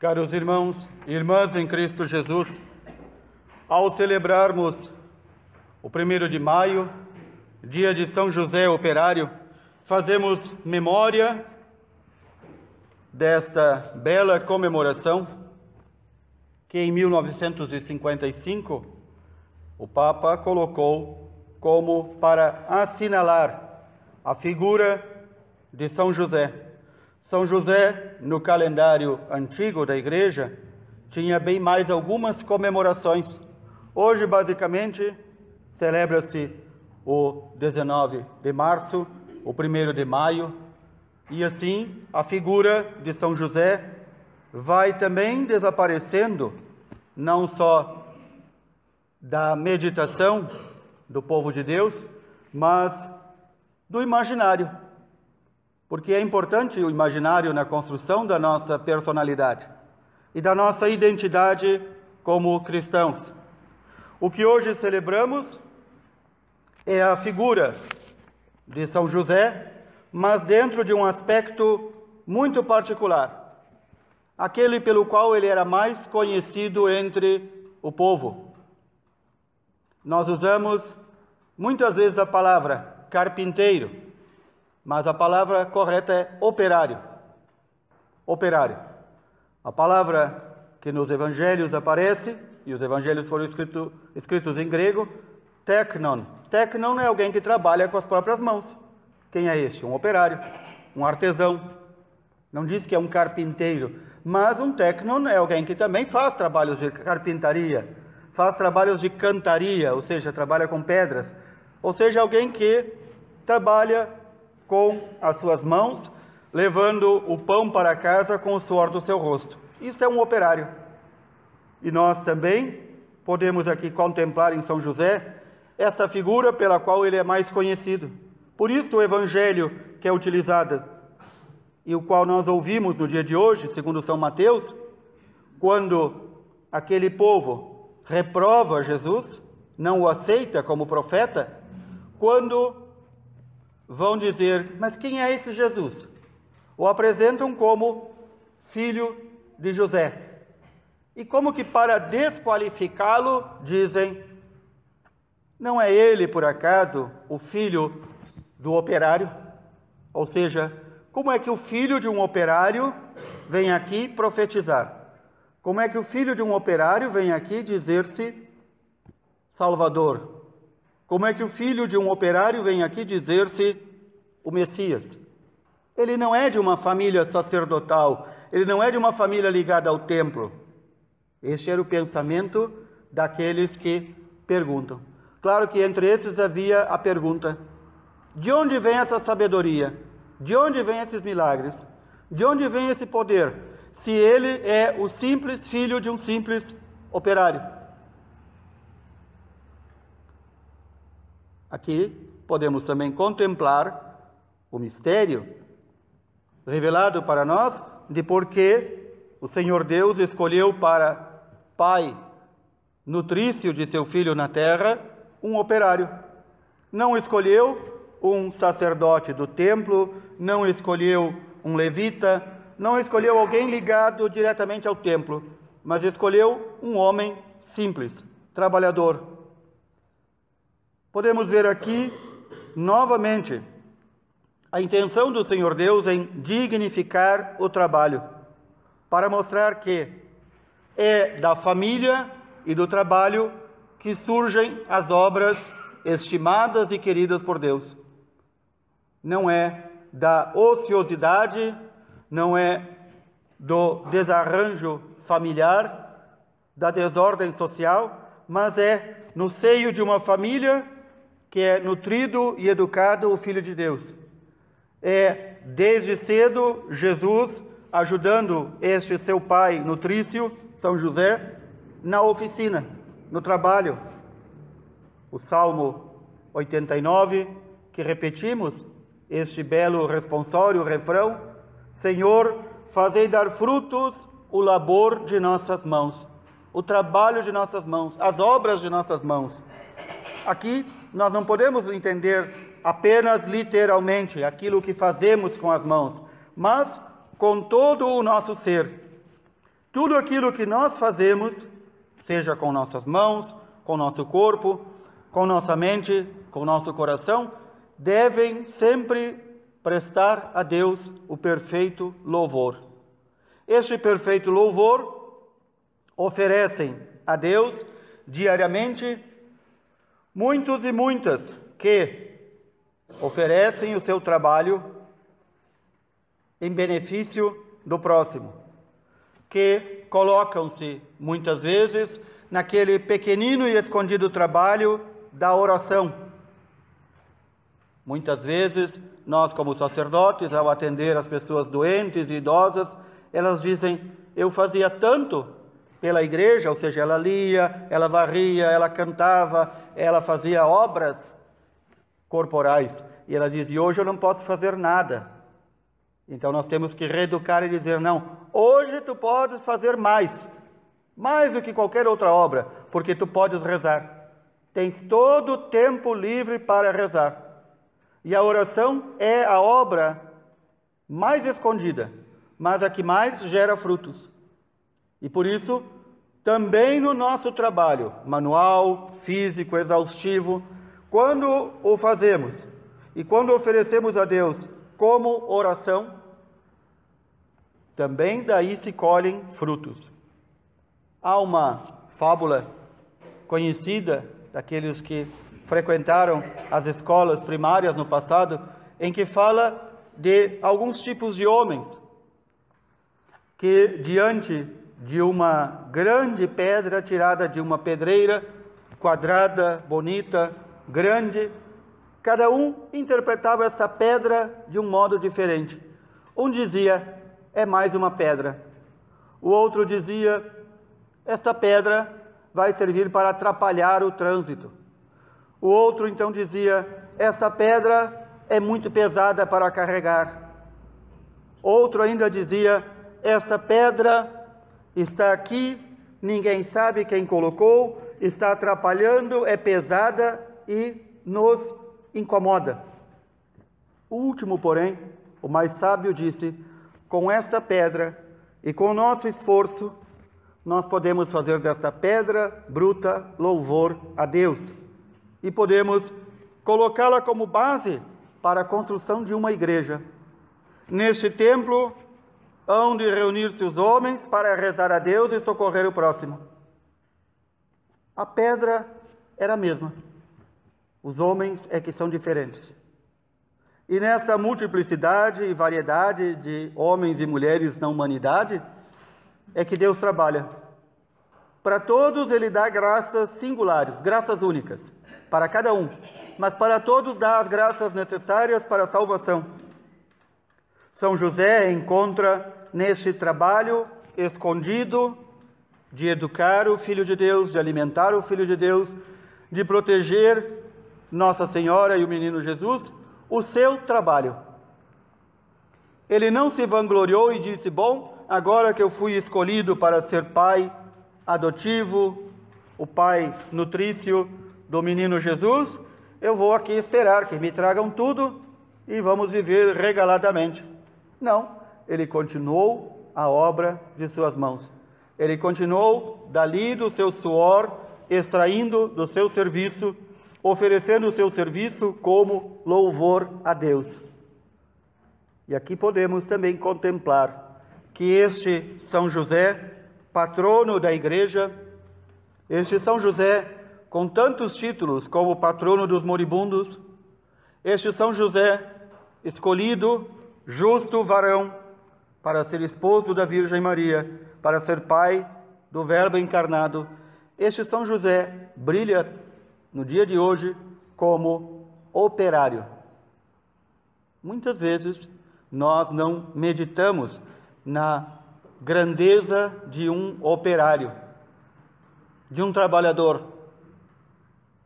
Caros irmãos e irmãs em Cristo Jesus, ao celebrarmos o primeiro de maio, dia de São José Operário, fazemos memória desta bela comemoração que em 1955 o Papa colocou como para assinalar a figura de São José são José, no calendário antigo da igreja, tinha bem mais algumas comemorações. Hoje, basicamente, celebra-se o 19 de março, o 1 de maio, e assim a figura de São José vai também desaparecendo, não só da meditação do povo de Deus, mas do imaginário porque é importante o imaginário na construção da nossa personalidade e da nossa identidade como cristãos. O que hoje celebramos é a figura de São José, mas dentro de um aspecto muito particular, aquele pelo qual ele era mais conhecido entre o povo. Nós usamos muitas vezes a palavra carpinteiro mas a palavra correta é operário. Operário. A palavra que nos evangelhos aparece, e os evangelhos foram escrito, escritos em grego, teknon. Teknon é alguém que trabalha com as próprias mãos. Quem é este? Um operário, um artesão. Não diz que é um carpinteiro, mas um teknon é alguém que também faz trabalhos de carpintaria, faz trabalhos de cantaria, ou seja, trabalha com pedras. Ou seja, alguém que trabalha com as suas mãos, levando o pão para casa com o suor do seu rosto. Isso é um operário. E nós também podemos aqui contemplar em São José essa figura pela qual ele é mais conhecido. Por isso o evangelho que é utilizado e o qual nós ouvimos no dia de hoje, segundo São Mateus, quando aquele povo reprova Jesus, não o aceita como profeta, quando vão dizer: Mas quem é esse Jesus? O apresentam como filho de José. E como que para desqualificá-lo, dizem: Não é ele, por acaso, o filho do operário? Ou seja, como é que o filho de um operário vem aqui profetizar? Como é que o filho de um operário vem aqui dizer-se Salvador? Como é que o filho de um operário vem aqui dizer-se o Messias? Ele não é de uma família sacerdotal, ele não é de uma família ligada ao templo. Este era o pensamento daqueles que perguntam. Claro que entre esses havia a pergunta: de onde vem essa sabedoria? De onde vem esses milagres? De onde vem esse poder? Se ele é o simples filho de um simples operário. Aqui podemos também contemplar o mistério revelado para nós de por que o Senhor Deus escolheu para pai nutrício de seu filho na terra um operário. Não escolheu um sacerdote do templo, não escolheu um levita, não escolheu alguém ligado diretamente ao templo, mas escolheu um homem simples, trabalhador, Podemos ver aqui novamente a intenção do Senhor Deus em dignificar o trabalho, para mostrar que é da família e do trabalho que surgem as obras estimadas e queridas por Deus. Não é da ociosidade, não é do desarranjo familiar, da desordem social, mas é no seio de uma família que é nutrido e educado o Filho de Deus. É desde cedo Jesus ajudando este seu pai nutrício, São José, na oficina, no trabalho. O Salmo 89, que repetimos, este belo responsório, refrão: Senhor, fazei dar frutos o labor de nossas mãos, o trabalho de nossas mãos, as obras de nossas mãos. Aqui nós não podemos entender apenas literalmente aquilo que fazemos com as mãos, mas com todo o nosso ser. Tudo aquilo que nós fazemos, seja com nossas mãos, com nosso corpo, com nossa mente, com nosso coração, devem sempre prestar a Deus o perfeito louvor. Este perfeito louvor oferecem a Deus diariamente muitos e muitas que oferecem o seu trabalho em benefício do próximo, que colocam-se muitas vezes naquele pequenino e escondido trabalho da oração. Muitas vezes, nós, como sacerdotes, ao atender as pessoas doentes e idosas, elas dizem: Eu fazia tanto pela igreja, ou seja, ela lia, ela varria, ela cantava, ela fazia obras corporais. E ela diz: E hoje eu não posso fazer nada. Então nós temos que reeducar e dizer: Não, hoje tu podes fazer mais, mais do que qualquer outra obra, porque tu podes rezar. Tens todo o tempo livre para rezar. E a oração é a obra mais escondida, mas a que mais gera frutos. E por isso, também no nosso trabalho, manual, físico, exaustivo, quando o fazemos e quando oferecemos a Deus como oração, também daí se colhem frutos. Há uma fábula conhecida daqueles que frequentaram as escolas primárias no passado, em que fala de alguns tipos de homens que, diante de uma grande pedra tirada de uma pedreira, quadrada, bonita, grande, cada um interpretava essa pedra de um modo diferente. Um dizia, é mais uma pedra. O outro dizia, esta pedra vai servir para atrapalhar o trânsito. O outro então dizia: Esta pedra é muito pesada para carregar. Outro ainda dizia: Esta pedra está aqui, ninguém sabe quem colocou, está atrapalhando, é pesada e nos incomoda. O último, porém, o mais sábio disse: Com esta pedra e com o nosso esforço, nós podemos fazer desta pedra bruta louvor a Deus e podemos colocá-la como base para a construção de uma igreja. Neste templo hão de reunir-se os homens para rezar a Deus e socorrer o próximo. A pedra era a mesma. Os homens é que são diferentes. E nessa multiplicidade e variedade de homens e mulheres na humanidade, é que Deus trabalha. Para todos ele dá graças singulares, graças únicas, para cada um, mas para todos dá as graças necessárias para a salvação. São José encontra neste trabalho escondido de educar o Filho de Deus, de alimentar o Filho de Deus, de proteger Nossa Senhora e o menino Jesus, o seu trabalho. Ele não se vangloriou e disse: Bom, agora que eu fui escolhido para ser pai adotivo, o pai nutrício do menino Jesus, eu vou aqui esperar que me tragam tudo e vamos viver regaladamente. Não, ele continuou a obra de suas mãos. Ele continuou dali do seu suor, extraindo do seu serviço, oferecendo o seu serviço como louvor a Deus. E aqui podemos também contemplar que este São José, patrono da igreja, este São José com tantos títulos como patrono dos moribundos, este São José escolhido, justo varão, para ser esposo da Virgem Maria, para ser pai do Verbo encarnado, este São José brilha no dia de hoje como operário. Muitas vezes nós não meditamos na grandeza de um operário, de um trabalhador.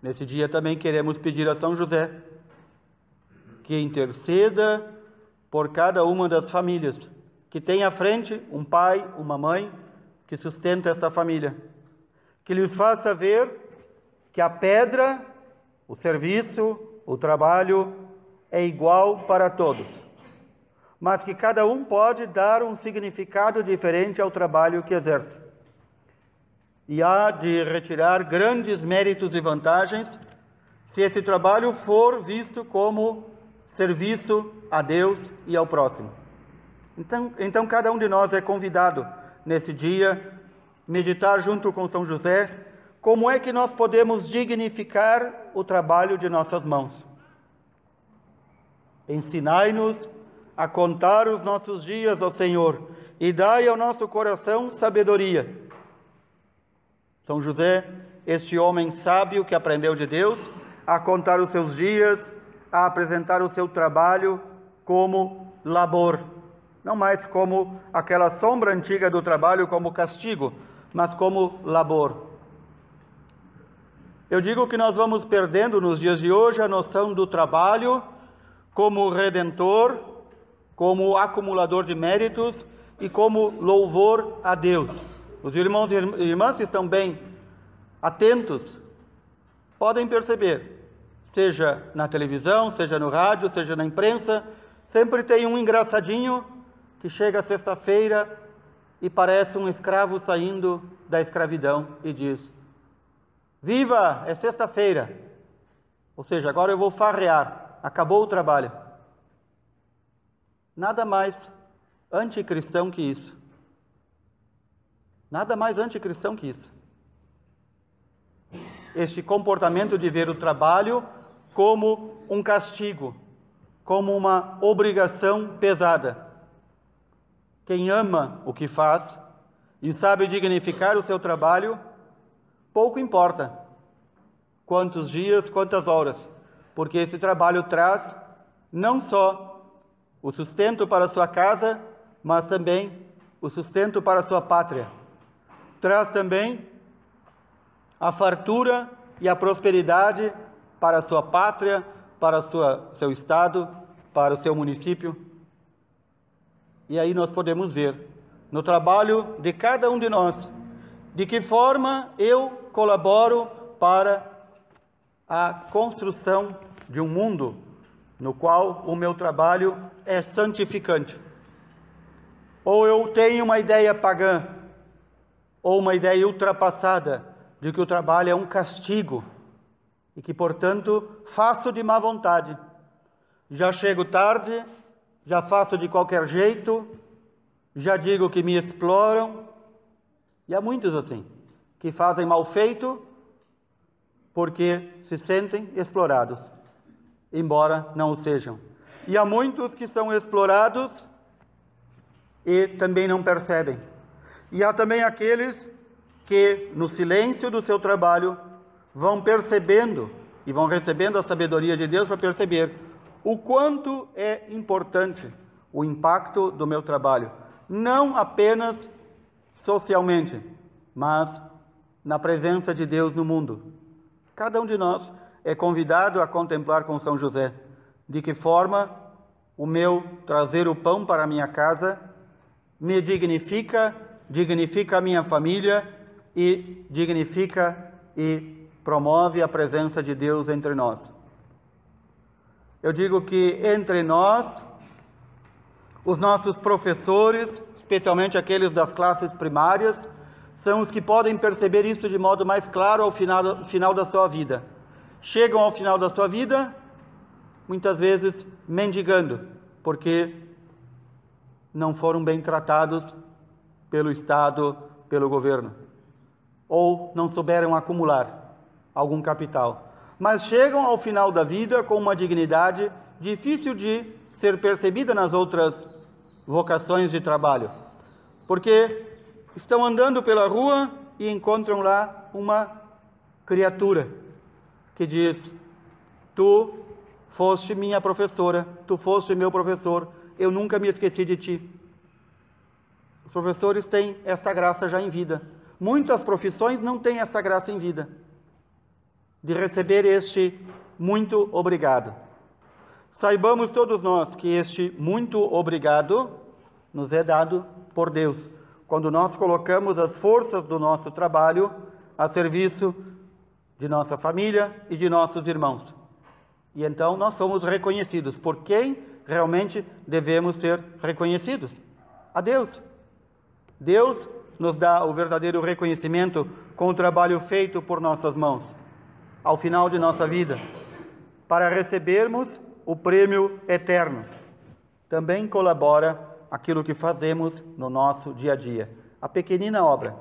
Nesse dia também queremos pedir a São José que interceda por cada uma das famílias, que tem à frente um pai, uma mãe que sustenta essa família, que lhes faça ver que a pedra, o serviço, o trabalho é igual para todos mas que cada um pode dar um significado diferente ao trabalho que exerce. E há de retirar grandes méritos e vantagens se esse trabalho for visto como serviço a Deus e ao próximo. Então, então cada um de nós é convidado nesse dia meditar junto com São José como é que nós podemos dignificar o trabalho de nossas mãos. Ensinai-nos a contar os nossos dias, ó Senhor, e dai ao nosso coração sabedoria. São José, este homem sábio que aprendeu de Deus a contar os seus dias, a apresentar o seu trabalho como labor, não mais como aquela sombra antiga do trabalho como castigo, mas como labor. Eu digo que nós vamos perdendo nos dias de hoje a noção do trabalho como redentor, como acumulador de méritos e como louvor a Deus. Os irmãos e irmãs estão bem atentos, podem perceber, seja na televisão, seja no rádio, seja na imprensa, sempre tem um engraçadinho que chega sexta-feira e parece um escravo saindo da escravidão e diz: Viva, é sexta-feira. Ou seja, agora eu vou farrear, acabou o trabalho. Nada mais anticristão que isso. Nada mais anticristão que isso. Este comportamento de ver o trabalho como um castigo, como uma obrigação pesada. Quem ama o que faz e sabe dignificar o seu trabalho, pouco importa quantos dias, quantas horas, porque esse trabalho traz não só o sustento para a sua casa, mas também o sustento para a sua pátria. Traz também a fartura e a prosperidade para a sua pátria, para o seu estado, para o seu município. E aí nós podemos ver no trabalho de cada um de nós de que forma eu colaboro para a construção de um mundo no qual o meu trabalho é santificante. Ou eu tenho uma ideia pagã, ou uma ideia ultrapassada de que o trabalho é um castigo e que, portanto, faço de má vontade. Já chego tarde, já faço de qualquer jeito, já digo que me exploram. E há muitos assim, que fazem mal feito porque se sentem explorados, embora não o sejam. E há muitos que são explorados e também não percebem. E há também aqueles que, no silêncio do seu trabalho, vão percebendo e vão recebendo a sabedoria de Deus para perceber o quanto é importante o impacto do meu trabalho, não apenas socialmente, mas na presença de Deus no mundo. Cada um de nós é convidado a contemplar com São José de que forma o meu trazer o pão para a minha casa me dignifica, dignifica a minha família e dignifica e promove a presença de Deus entre nós. Eu digo que entre nós, os nossos professores, especialmente aqueles das classes primárias, são os que podem perceber isso de modo mais claro ao final, final da sua vida. Chegam ao final da sua vida, muitas vezes mendigando, porque não foram bem tratados pelo Estado, pelo governo, ou não souberam acumular algum capital mas chegam ao final da vida com uma dignidade difícil de ser percebida nas outras vocações de trabalho. Porque estão andando pela rua e encontram lá uma criatura que diz: Tu foste minha professora, tu foste meu professor, eu nunca me esqueci de ti. Os professores têm esta graça já em vida. Muitas profissões não têm esta graça em vida de receber este muito obrigado. Saibamos todos nós que este muito obrigado nos é dado por Deus, quando nós colocamos as forças do nosso trabalho a serviço de nossa família e de nossos irmãos. E então nós somos reconhecidos por quem realmente devemos ser reconhecidos? A Deus. Deus nos dá o verdadeiro reconhecimento com o trabalho feito por nossas mãos, ao final de nossa vida, para recebermos o prêmio eterno. Também colabora aquilo que fazemos no nosso dia a dia, a pequenina obra.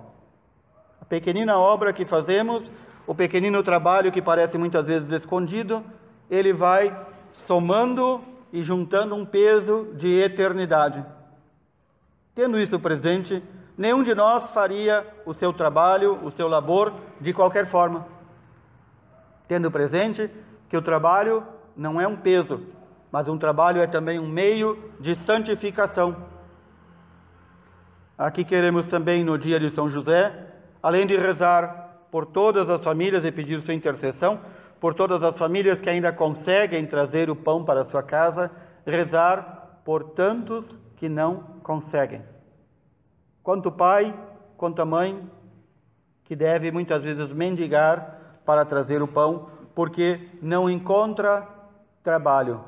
A pequenina obra que fazemos, o pequenino trabalho que parece muitas vezes escondido, ele vai somando e juntando um peso de eternidade. Tendo isso presente, nenhum de nós faria o seu trabalho, o seu labor de qualquer forma. Tendo presente que o trabalho não é um peso, mas um trabalho é também um meio de santificação. Aqui queremos também, no dia de São José, além de rezar por todas as famílias e pedir sua intercessão, por todas as famílias que ainda conseguem trazer o pão para sua casa, rezar por tantos que não conseguem. Quanto pai, quanto a mãe, que deve muitas vezes mendigar para trazer o pão, porque não encontra trabalho.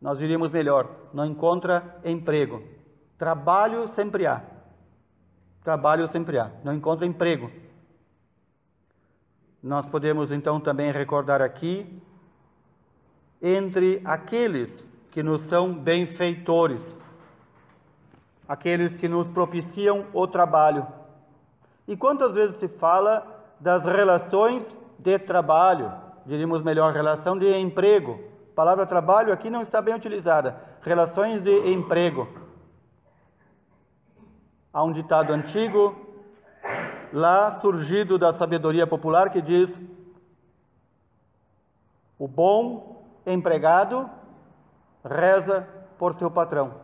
Nós diríamos melhor, não encontra emprego. Trabalho sempre há. Trabalho sempre há. Não encontra emprego. Nós podemos então também recordar aqui entre aqueles que nos são benfeitores, aqueles que nos propiciam o trabalho. E quantas vezes se fala das relações de trabalho, diríamos melhor, relação de emprego. A palavra trabalho aqui não está bem utilizada. Relações de emprego. Há um ditado antigo lá surgido da sabedoria popular que diz: o bom empregado reza por seu patrão.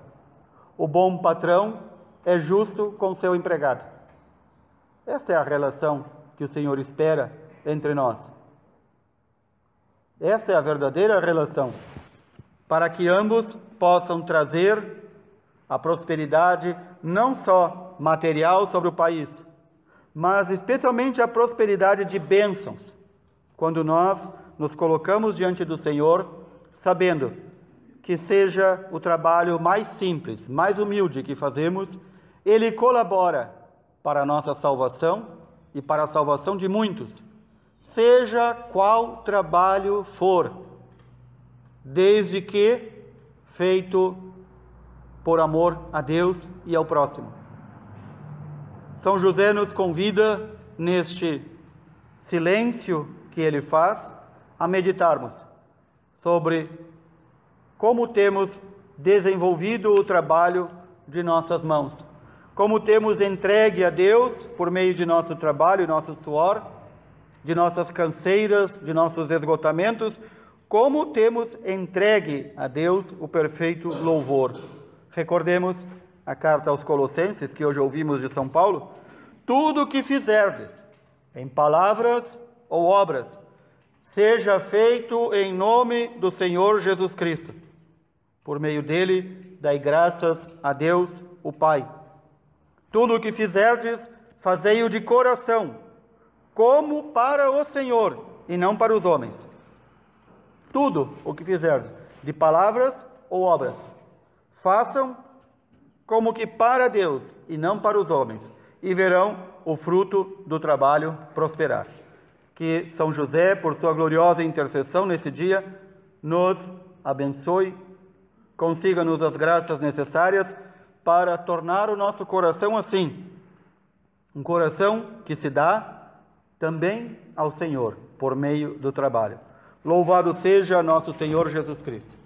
O bom patrão é justo com seu empregado. Esta é a relação que o Senhor espera entre nós. Esta é a verdadeira relação, para que ambos possam trazer a prosperidade não só material sobre o país, mas especialmente a prosperidade de bênçãos, quando nós nos colocamos diante do Senhor, sabendo que seja o trabalho mais simples, mais humilde que fazemos, ele colabora para a nossa salvação e para a salvação de muitos, seja qual trabalho for, desde que feito por amor a Deus e ao próximo. São José nos convida, neste silêncio que ele faz, a meditarmos sobre como temos desenvolvido o trabalho de nossas mãos, como temos entregue a Deus, por meio de nosso trabalho nosso suor, de nossas canseiras, de nossos esgotamentos, como temos entregue a Deus o perfeito louvor. Recordemos a carta aos Colossenses, que hoje ouvimos de São Paulo, tudo o que fizerdes, em palavras ou obras, seja feito em nome do Senhor Jesus Cristo. Por meio dele, dai graças a Deus, o Pai. Tudo o que fizerdes, fazei-o de coração, como para o Senhor e não para os homens. Tudo o que fizerdes, de palavras ou obras, façam como que para Deus e não para os homens, e verão o fruto do trabalho prosperar. Que São José, por sua gloriosa intercessão nesse dia, nos abençoe, consiga-nos as graças necessárias para tornar o nosso coração assim, um coração que se dá também ao Senhor por meio do trabalho. Louvado seja nosso Senhor Jesus Cristo.